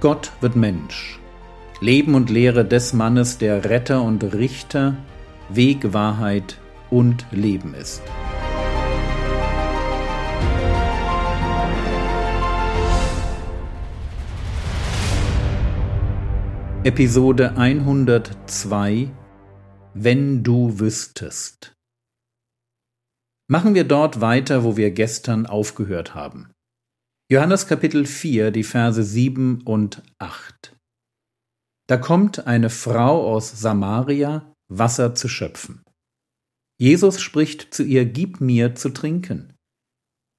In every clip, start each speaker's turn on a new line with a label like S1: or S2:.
S1: Gott wird Mensch. Leben und Lehre des Mannes, der Retter und Richter, Weg, Wahrheit und Leben ist. Episode 102 Wenn du wüsstest. Machen wir dort weiter, wo wir gestern aufgehört haben. Johannes Kapitel 4, die Verse 7 und 8. Da kommt eine Frau aus Samaria, Wasser zu schöpfen. Jesus spricht zu ihr, Gib mir zu trinken.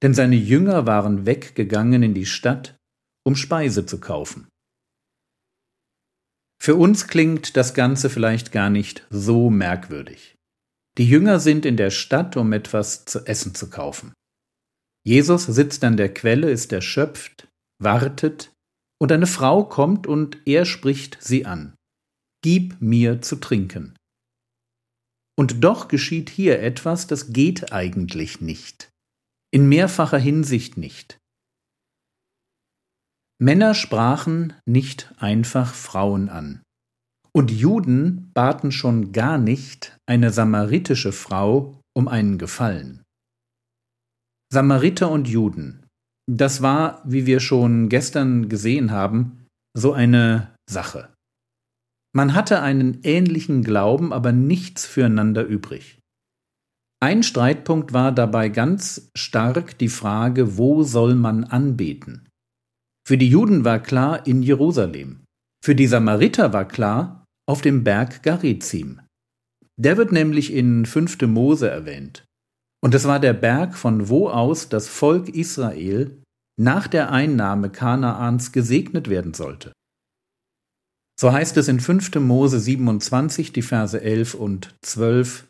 S1: Denn seine Jünger waren weggegangen in die Stadt, um Speise zu kaufen. Für uns klingt das Ganze vielleicht gar nicht so merkwürdig. Die Jünger sind in der Stadt, um etwas zu essen zu kaufen. Jesus sitzt an der Quelle, ist erschöpft, wartet, und eine Frau kommt und er spricht sie an. Gib mir zu trinken. Und doch geschieht hier etwas, das geht eigentlich nicht. In mehrfacher Hinsicht nicht. Männer sprachen nicht einfach Frauen an. Und Juden baten schon gar nicht eine samaritische Frau um einen Gefallen. Samariter und Juden. Das war, wie wir schon gestern gesehen haben, so eine Sache. Man hatte einen ähnlichen Glauben, aber nichts füreinander übrig. Ein Streitpunkt war dabei ganz stark die Frage, wo soll man anbeten? Für die Juden war klar in Jerusalem. Für die Samariter war klar auf dem Berg Garizim. Der wird nämlich in 5. Mose erwähnt. Und es war der Berg, von wo aus das Volk Israel nach der Einnahme Kanaans gesegnet werden sollte. So heißt es in 5. Mose 27, die Verse 11 und 12.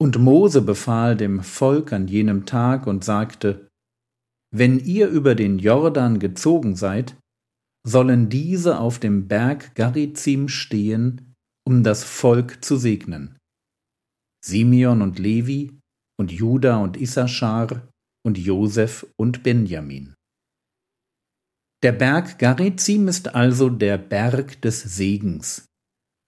S1: Und Mose befahl dem Volk an jenem Tag und sagte, Wenn ihr über den Jordan gezogen seid, sollen diese auf dem Berg Garizim stehen, um das Volk zu segnen. Simeon und Levi, und Juda und Issachar und Josef und Benjamin. Der Berg Garizim ist also der Berg des Segens.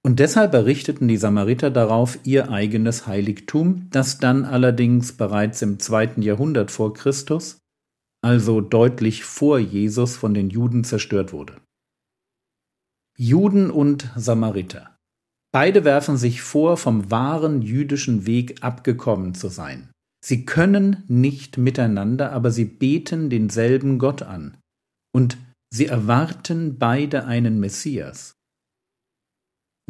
S1: Und deshalb errichteten die Samariter darauf ihr eigenes Heiligtum, das dann allerdings bereits im zweiten Jahrhundert vor Christus, also deutlich vor Jesus, von den Juden zerstört wurde. Juden und Samariter. Beide werfen sich vor, vom wahren jüdischen Weg abgekommen zu sein. Sie können nicht miteinander, aber sie beten denselben Gott an. Und sie erwarten beide einen Messias.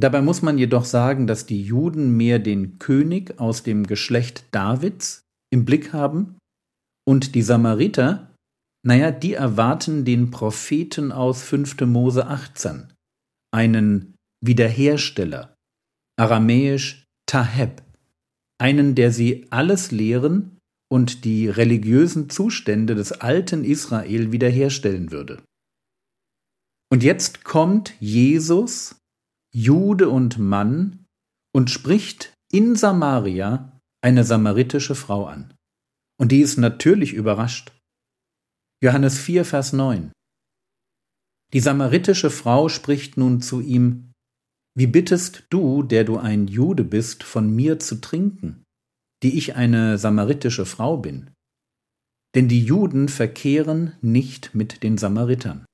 S1: Dabei muss man jedoch sagen, dass die Juden mehr den König aus dem Geschlecht Davids im Blick haben und die Samariter, naja, die erwarten den Propheten aus 5. Mose 18, einen Wiederhersteller, aramäisch Taheb, einen, der sie alles lehren und die religiösen Zustände des alten Israel wiederherstellen würde. Und jetzt kommt Jesus, Jude und Mann, und spricht in Samaria eine samaritische Frau an. Und die ist natürlich überrascht. Johannes 4, Vers 9. Die samaritische Frau spricht nun zu ihm, Wie bittest du, der du ein Jude bist, von mir zu trinken, die ich eine samaritische Frau bin? Denn die Juden verkehren nicht mit den Samaritern.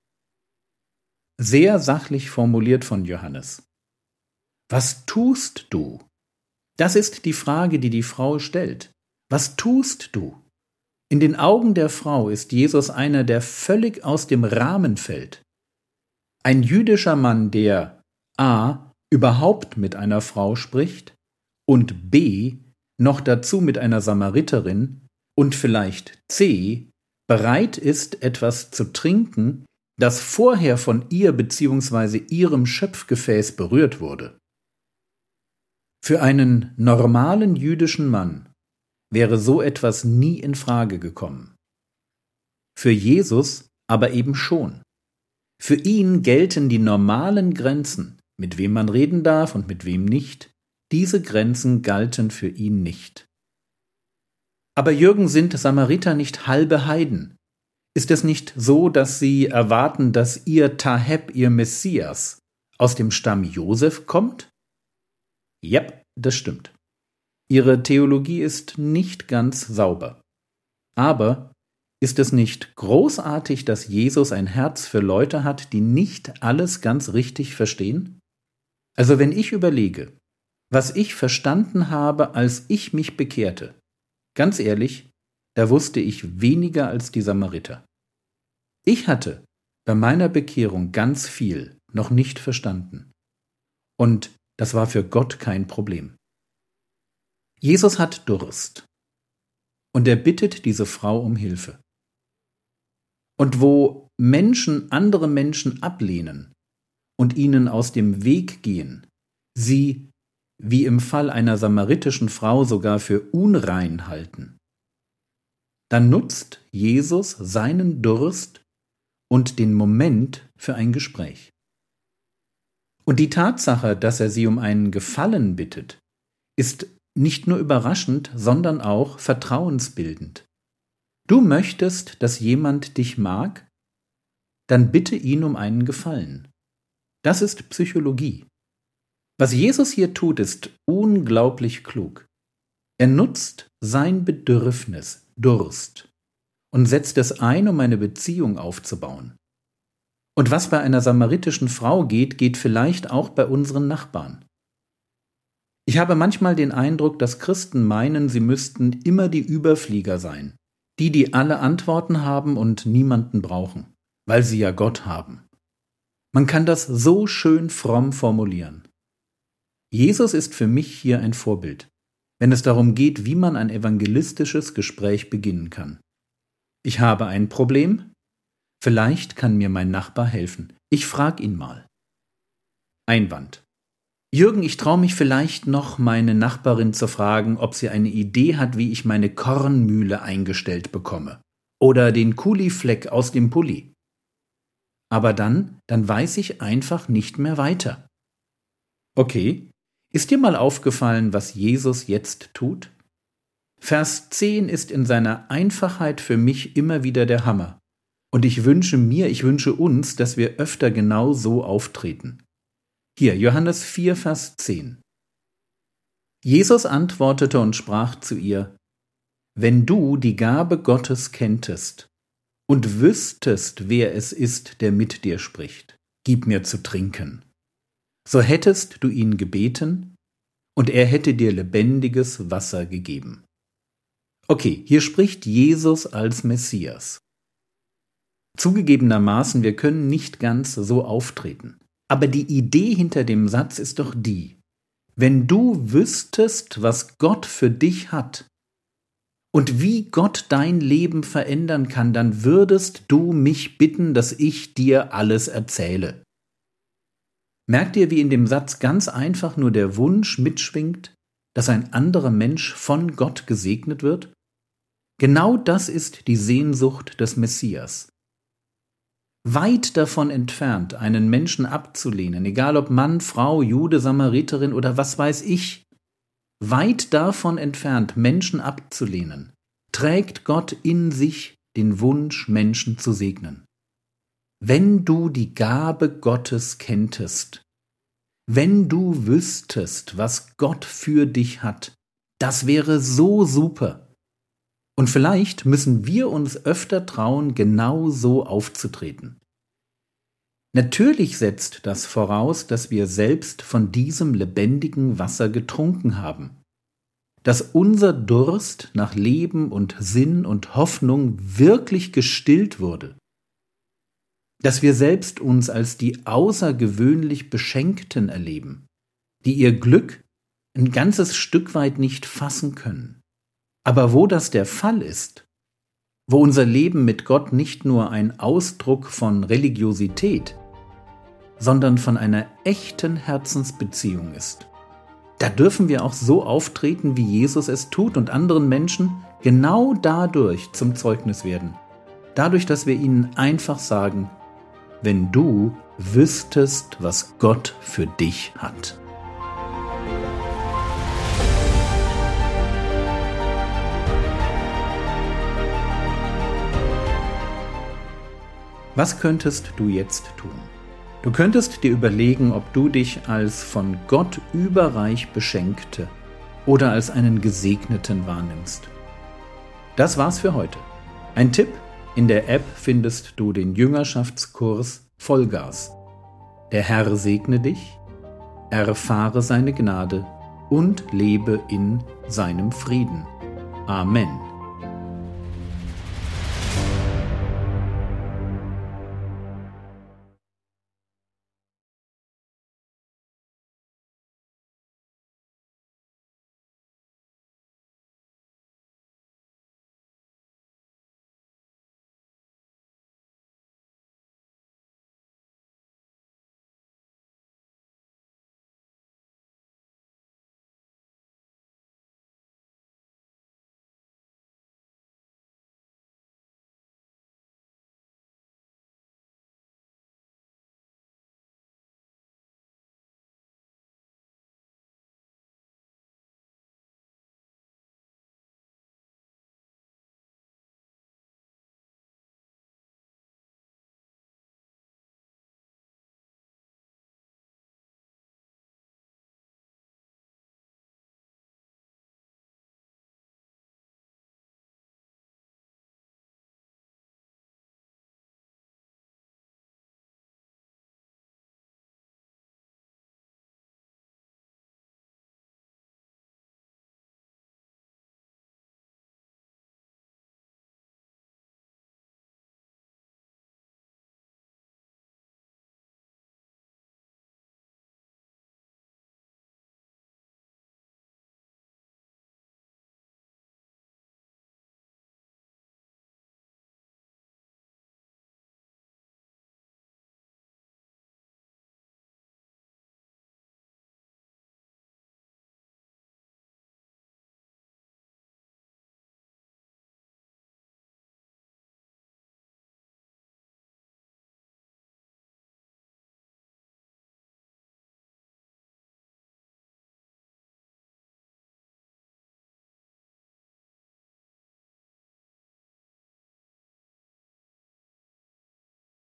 S1: Sehr sachlich formuliert von Johannes. Was tust du? Das ist die Frage, die die Frau stellt. Was tust du? In den Augen der Frau ist Jesus einer, der völlig aus dem Rahmen fällt. Ein jüdischer Mann, der a. überhaupt mit einer Frau spricht und b. noch dazu mit einer Samariterin und vielleicht c. bereit ist, etwas zu trinken, das vorher von ihr bzw. ihrem Schöpfgefäß berührt wurde. Für einen normalen jüdischen Mann wäre so etwas nie in Frage gekommen. Für Jesus aber eben schon. Für ihn gelten die normalen Grenzen, mit wem man reden darf und mit wem nicht. Diese Grenzen galten für ihn nicht. Aber Jürgen sind Samariter nicht halbe Heiden. Ist es nicht so, dass sie erwarten, dass ihr Taheb, ihr Messias, aus dem Stamm Josef kommt? Ja, das stimmt. Ihre Theologie ist nicht ganz sauber. Aber ist es nicht großartig, dass Jesus ein Herz für Leute hat, die nicht alles ganz richtig verstehen? Also wenn ich überlege, was ich verstanden habe, als ich mich bekehrte, ganz ehrlich, da wusste ich weniger als die Samariter. Ich hatte bei meiner Bekehrung ganz viel noch nicht verstanden. Und das war für Gott kein Problem. Jesus hat Durst. Und er bittet diese Frau um Hilfe. Und wo Menschen andere Menschen ablehnen und ihnen aus dem Weg gehen, sie, wie im Fall einer samaritischen Frau, sogar für unrein halten, dann nutzt Jesus seinen Durst und den Moment für ein Gespräch. Und die Tatsache, dass er sie um einen Gefallen bittet, ist nicht nur überraschend, sondern auch vertrauensbildend. Du möchtest, dass jemand dich mag? Dann bitte ihn um einen Gefallen. Das ist Psychologie. Was Jesus hier tut, ist unglaublich klug. Er nutzt sein Bedürfnis, Durst, und setzt es ein, um eine Beziehung aufzubauen. Und was bei einer samaritischen Frau geht, geht vielleicht auch bei unseren Nachbarn. Ich habe manchmal den Eindruck, dass Christen meinen, sie müssten immer die Überflieger sein, die, die alle Antworten haben und niemanden brauchen, weil sie ja Gott haben. Man kann das so schön fromm formulieren. Jesus ist für mich hier ein Vorbild, wenn es darum geht, wie man ein evangelistisches Gespräch beginnen kann. Ich habe ein Problem, vielleicht kann mir mein Nachbar helfen. Ich frag ihn mal. Einwand. Jürgen, ich traue mich vielleicht noch, meine Nachbarin zu fragen, ob sie eine Idee hat, wie ich meine Kornmühle eingestellt bekomme. Oder den Kulifleck aus dem Pulli. Aber dann, dann weiß ich einfach nicht mehr weiter. Okay, ist dir mal aufgefallen, was Jesus jetzt tut? Vers 10 ist in seiner Einfachheit für mich immer wieder der Hammer. Und ich wünsche mir, ich wünsche uns, dass wir öfter genau so auftreten. Hier, Johannes 4, Vers 10. Jesus antwortete und sprach zu ihr, Wenn du die Gabe Gottes kenntest und wüsstest, wer es ist, der mit dir spricht, gib mir zu trinken. So hättest du ihn gebeten, und er hätte dir lebendiges Wasser gegeben. Okay, hier spricht Jesus als Messias. Zugegebenermaßen, wir können nicht ganz so auftreten. Aber die Idee hinter dem Satz ist doch die, wenn du wüsstest, was Gott für dich hat und wie Gott dein Leben verändern kann, dann würdest du mich bitten, dass ich dir alles erzähle. Merkt ihr, wie in dem Satz ganz einfach nur der Wunsch mitschwingt, dass ein anderer Mensch von Gott gesegnet wird? Genau das ist die Sehnsucht des Messias weit davon entfernt, einen Menschen abzulehnen, egal ob Mann, Frau, Jude, Samariterin oder was weiß ich, weit davon entfernt, Menschen abzulehnen, trägt Gott in sich den Wunsch, Menschen zu segnen. Wenn du die Gabe Gottes kenntest, wenn du wüsstest, was Gott für dich hat, das wäre so super. Und vielleicht müssen wir uns öfter trauen, genau so aufzutreten. Natürlich setzt das voraus, dass wir selbst von diesem lebendigen Wasser getrunken haben, dass unser Durst nach Leben und Sinn und Hoffnung wirklich gestillt wurde, dass wir selbst uns als die außergewöhnlich Beschenkten erleben, die ihr Glück ein ganzes Stück weit nicht fassen können. Aber wo das der Fall ist, wo unser Leben mit Gott nicht nur ein Ausdruck von Religiosität, sondern von einer echten Herzensbeziehung ist, da dürfen wir auch so auftreten, wie Jesus es tut und anderen Menschen genau dadurch zum Zeugnis werden. Dadurch, dass wir ihnen einfach sagen, wenn du wüsstest, was Gott für dich hat. Was könntest du jetzt tun? Du könntest dir überlegen, ob du dich als von Gott überreich beschenkte oder als einen Gesegneten wahrnimmst. Das war's für heute. Ein Tipp, in der App findest du den Jüngerschaftskurs Vollgas. Der Herr segne dich, erfahre seine Gnade und lebe in seinem Frieden. Amen.